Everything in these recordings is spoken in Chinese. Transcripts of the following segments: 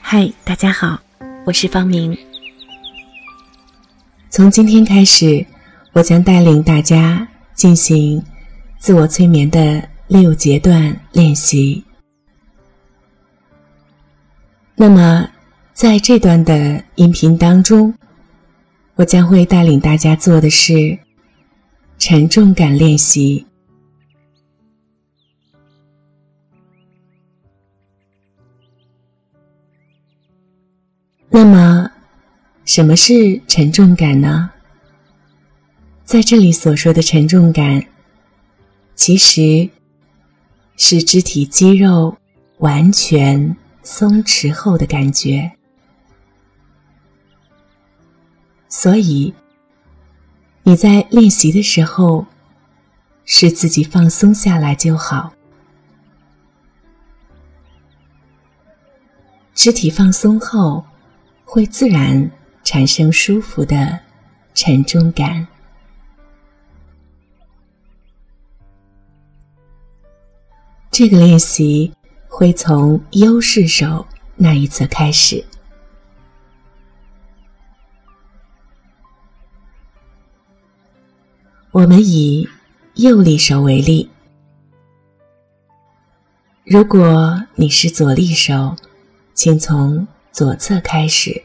嗨，大家好，我是方明。从今天开始，我将带领大家进行自我催眠的六阶段练习。那么，在这段的音频当中，我将会带领大家做的是沉重感练习。那么，什么是沉重感呢？在这里所说的沉重感，其实是肢体肌肉完全松弛后的感觉。所以，你在练习的时候，使自己放松下来就好。肢体放松后。会自然产生舒服的沉重感。这个练习会从优势手那一侧开始。我们以右利手为例，如果你是左利手，请从。左侧开始。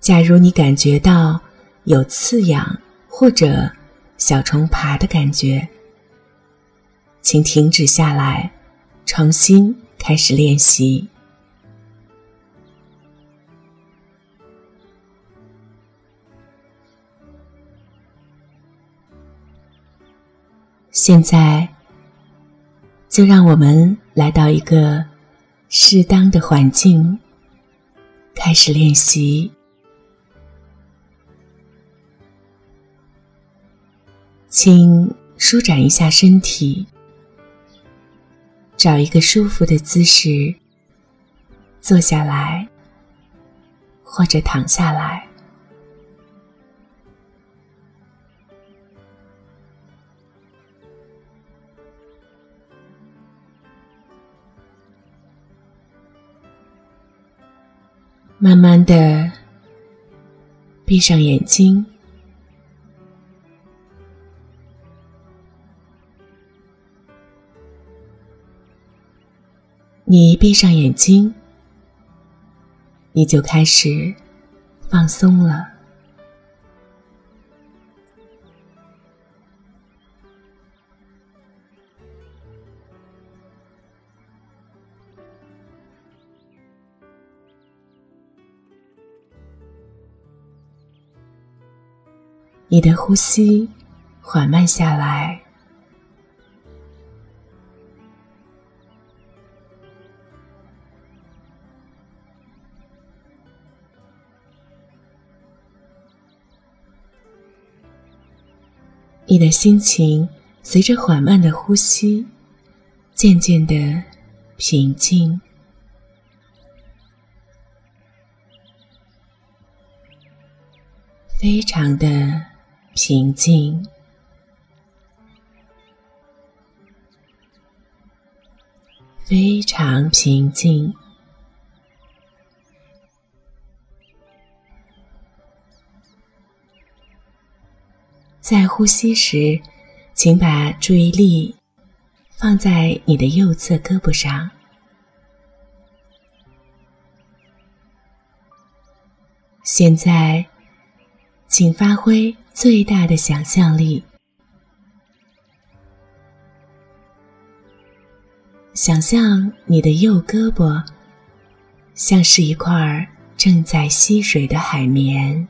假如你感觉到有刺痒或者小虫爬的感觉，请停止下来，重新开始练习。现在，就让我们来到一个。适当的环境，开始练习。请舒展一下身体，找一个舒服的姿势，坐下来或者躺下来。慢慢的闭上眼睛，你一闭上眼睛，你就开始放松了。你的呼吸缓慢下来，你的心情随着缓慢的呼吸渐渐的平静，非常的。平静，非常平静。在呼吸时，请把注意力放在你的右侧胳膊上。现在，请发挥。最大的想象力，想象你的右胳膊像是一块正在吸水的海绵，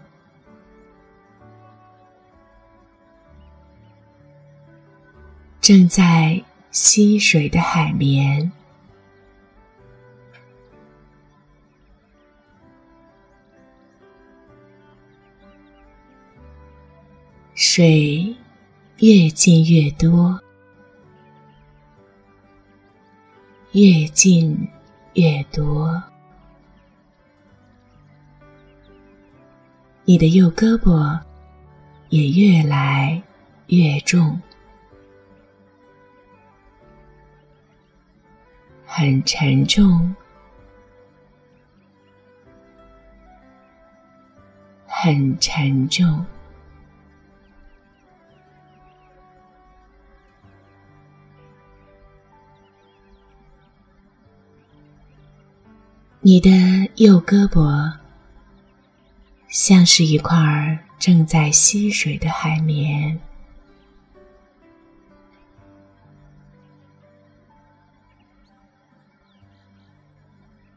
正在吸水的海绵。水越进越多，越进越多。你的右胳膊也越来越重，很沉重，很沉重。你的右胳膊像是一块正在吸水的海绵，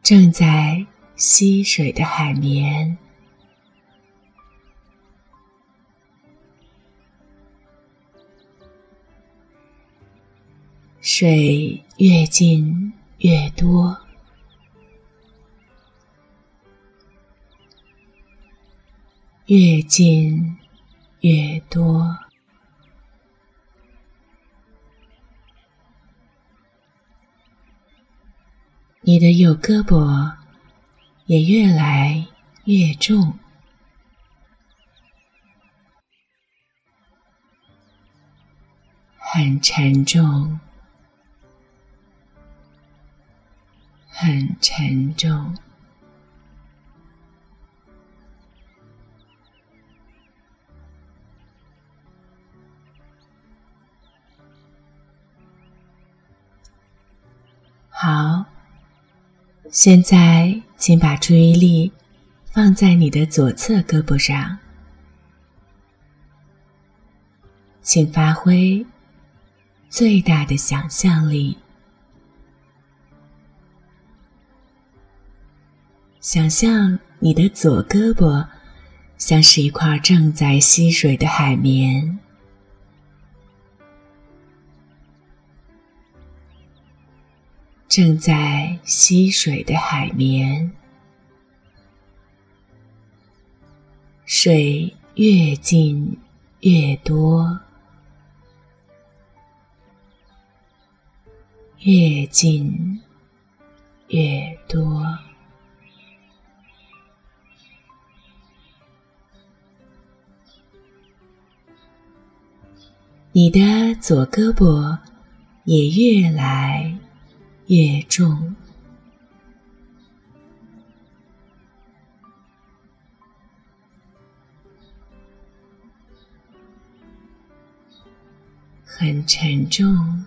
正在吸水的海绵，水越进越多。越进越多，你的右胳膊也越来越重，很沉重，很沉重。好，现在请把注意力放在你的左侧胳膊上，请发挥最大的想象力，想象你的左胳膊像是一块正在吸水的海绵。正在吸水的海绵，水越进越多，越进越多。你的左胳膊也越来。夜重，很沉重，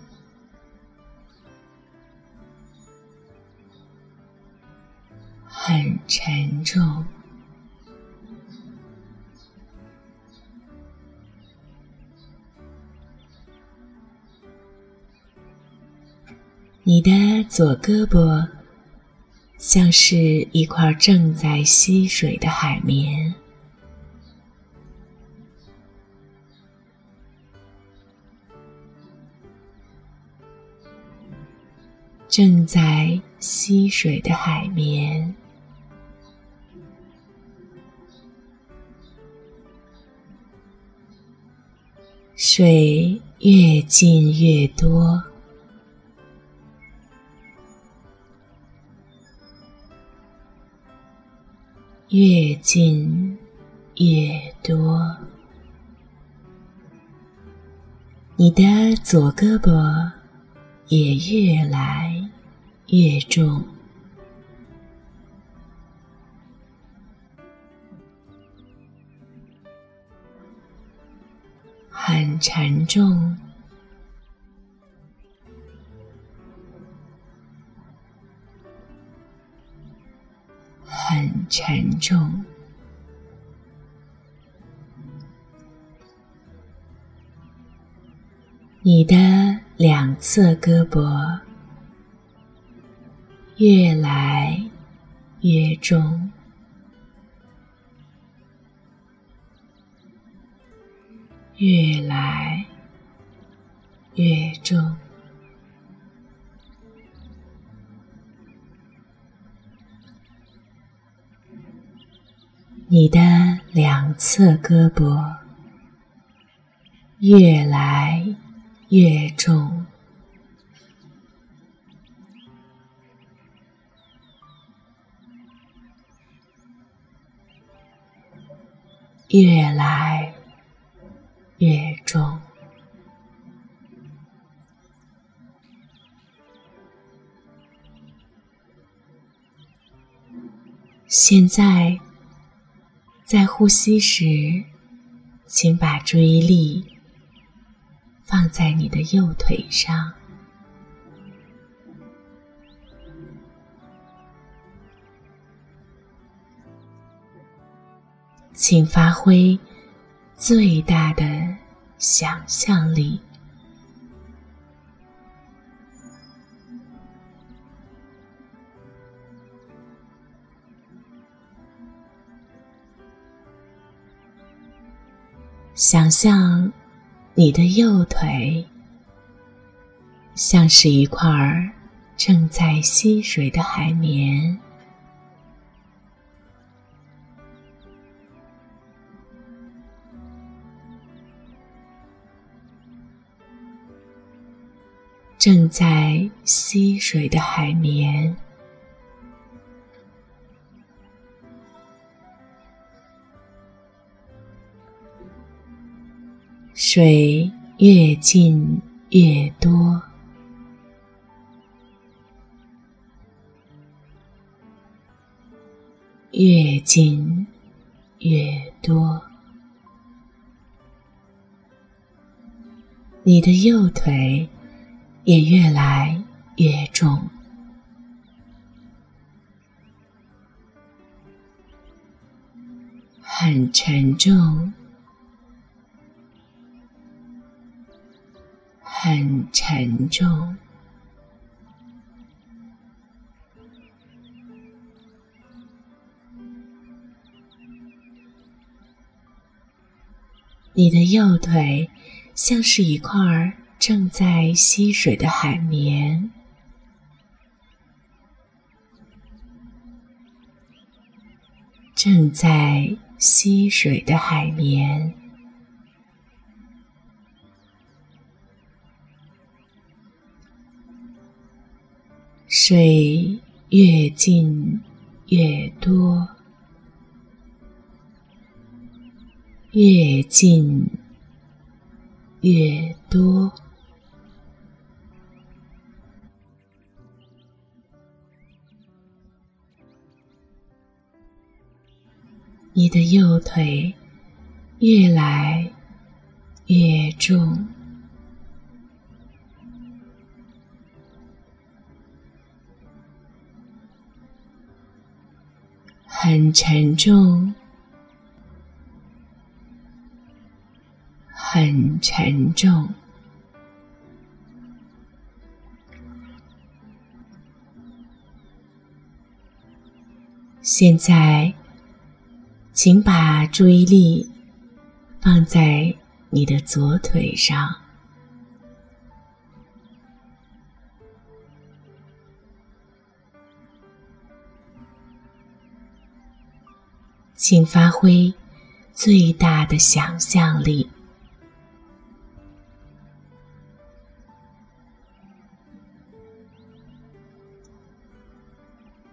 很沉重。你的左胳膊像是一块正在吸水的海绵，正在吸水的海绵，水越进越多。越进越多，你的左胳膊也越来越重，很沉重。很沉重，你的两侧胳膊越来越重，越来越重。你的两侧胳膊越来越重。越来越重。现在在呼吸时，请把注意力放在你的右腿上，请发挥最大的想象力。想象你的右腿像是一块正在吸水的海绵，正在吸水的海绵。水越进越多，越进越多。你的右腿也越来越重，很沉重。很沉重，你的右腿像是一块正在吸水的海绵，正在吸水的海绵。水越进越多，越进越多。你的右腿越来越重。很沉重，很沉重。现在，请把注意力放在你的左腿上。请发挥最大的想象力，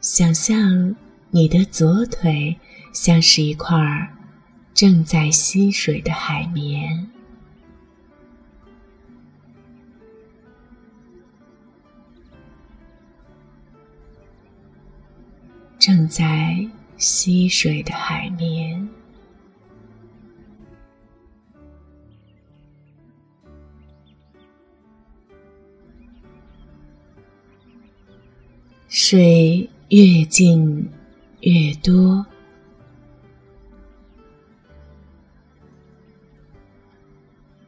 想象你的左腿像是一块正在吸水的海绵，正在。溪水的海绵，水越进越多，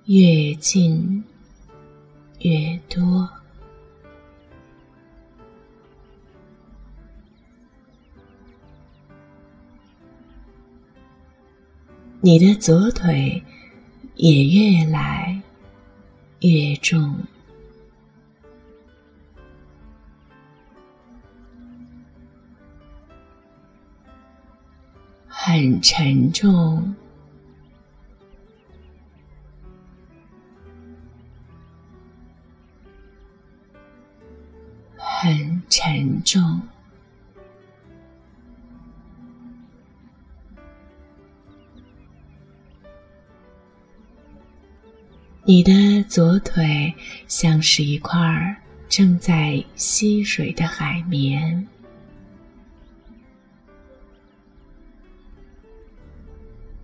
越进越多。你的左腿也越来越重，很沉重，很沉重。你的左腿像是一块正在吸水的海绵，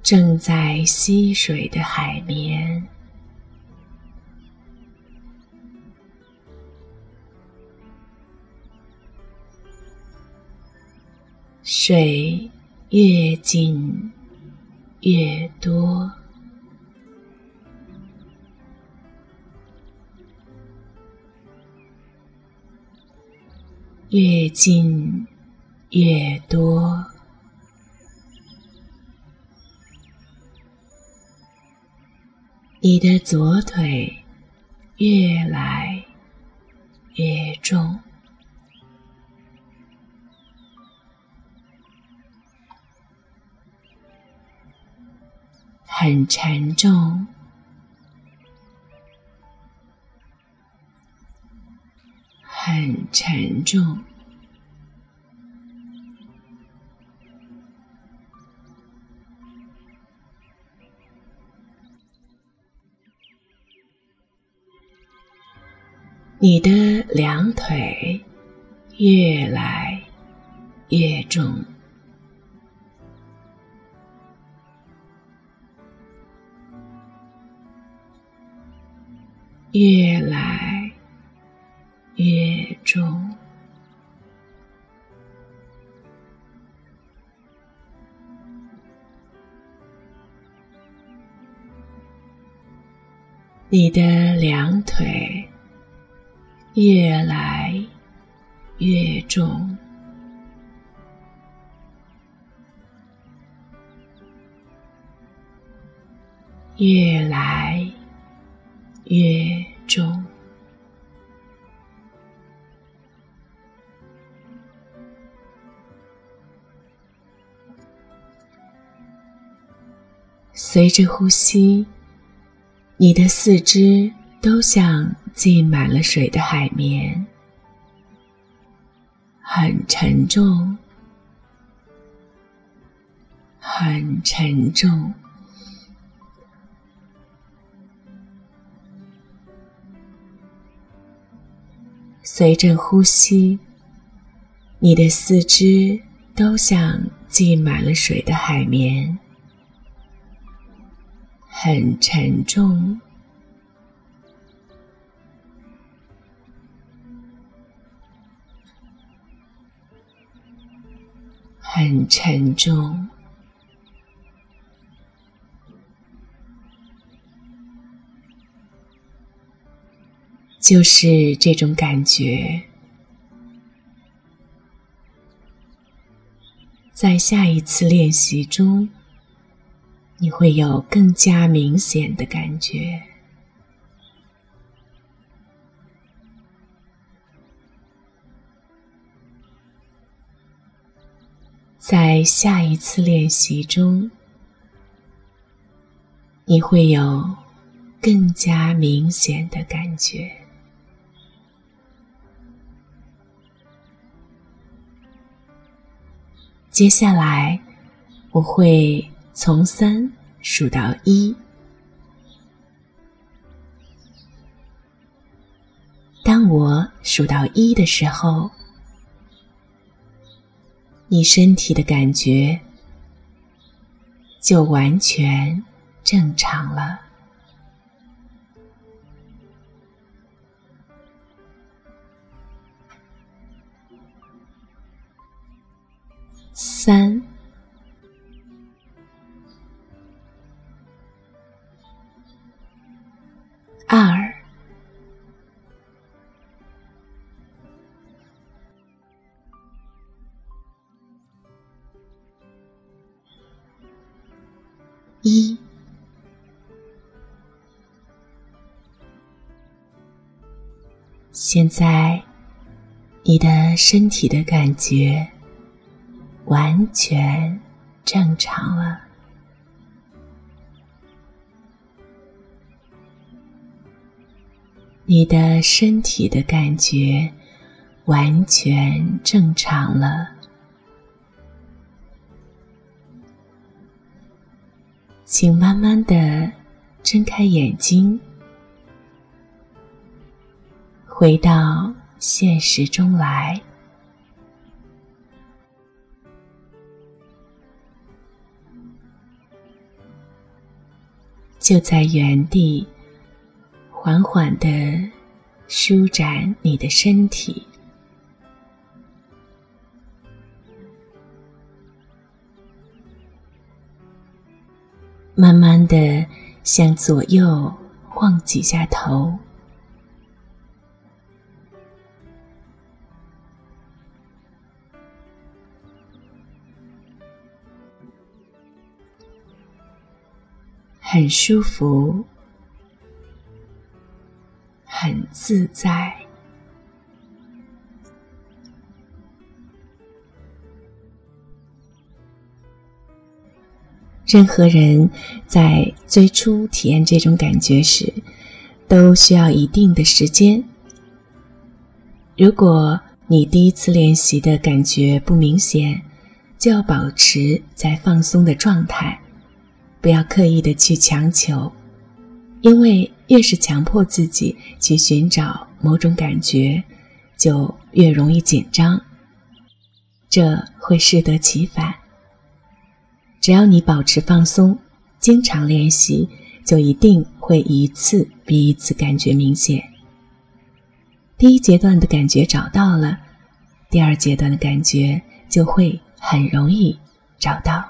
正在吸水的海绵。水越进越多，越进越多，你的左腿越来越重。很沉重，很沉重。你的两腿越来越重。越来越重，你的两腿越来越重，越来。越重，随着呼吸，你的四肢都像浸满了水的海绵，很沉重，很沉重。随着呼吸，你的四肢都像浸满了水的海绵，很沉重，很沉重。就是这种感觉，在下一次练习中，你会有更加明显的感觉。在下一次练习中，你会有更加明显的感觉。接下来，我会从三数到一。当我数到一的时候，你身体的感觉就完全正常了。三、现在，你的身体的感觉。完全正常了，你的身体的感觉完全正常了，请慢慢的睁开眼睛，回到现实中来。就在原地，缓缓的舒展你的身体，慢慢的向左右晃几下头。很舒服，很自在。任何人在最初体验这种感觉时，都需要一定的时间。如果你第一次练习的感觉不明显，就要保持在放松的状态。不要刻意的去强求，因为越是强迫自己去寻找某种感觉，就越容易紧张，这会适得其反。只要你保持放松，经常练习，就一定会一次比一次感觉明显。第一阶段的感觉找到了，第二阶段的感觉就会很容易找到。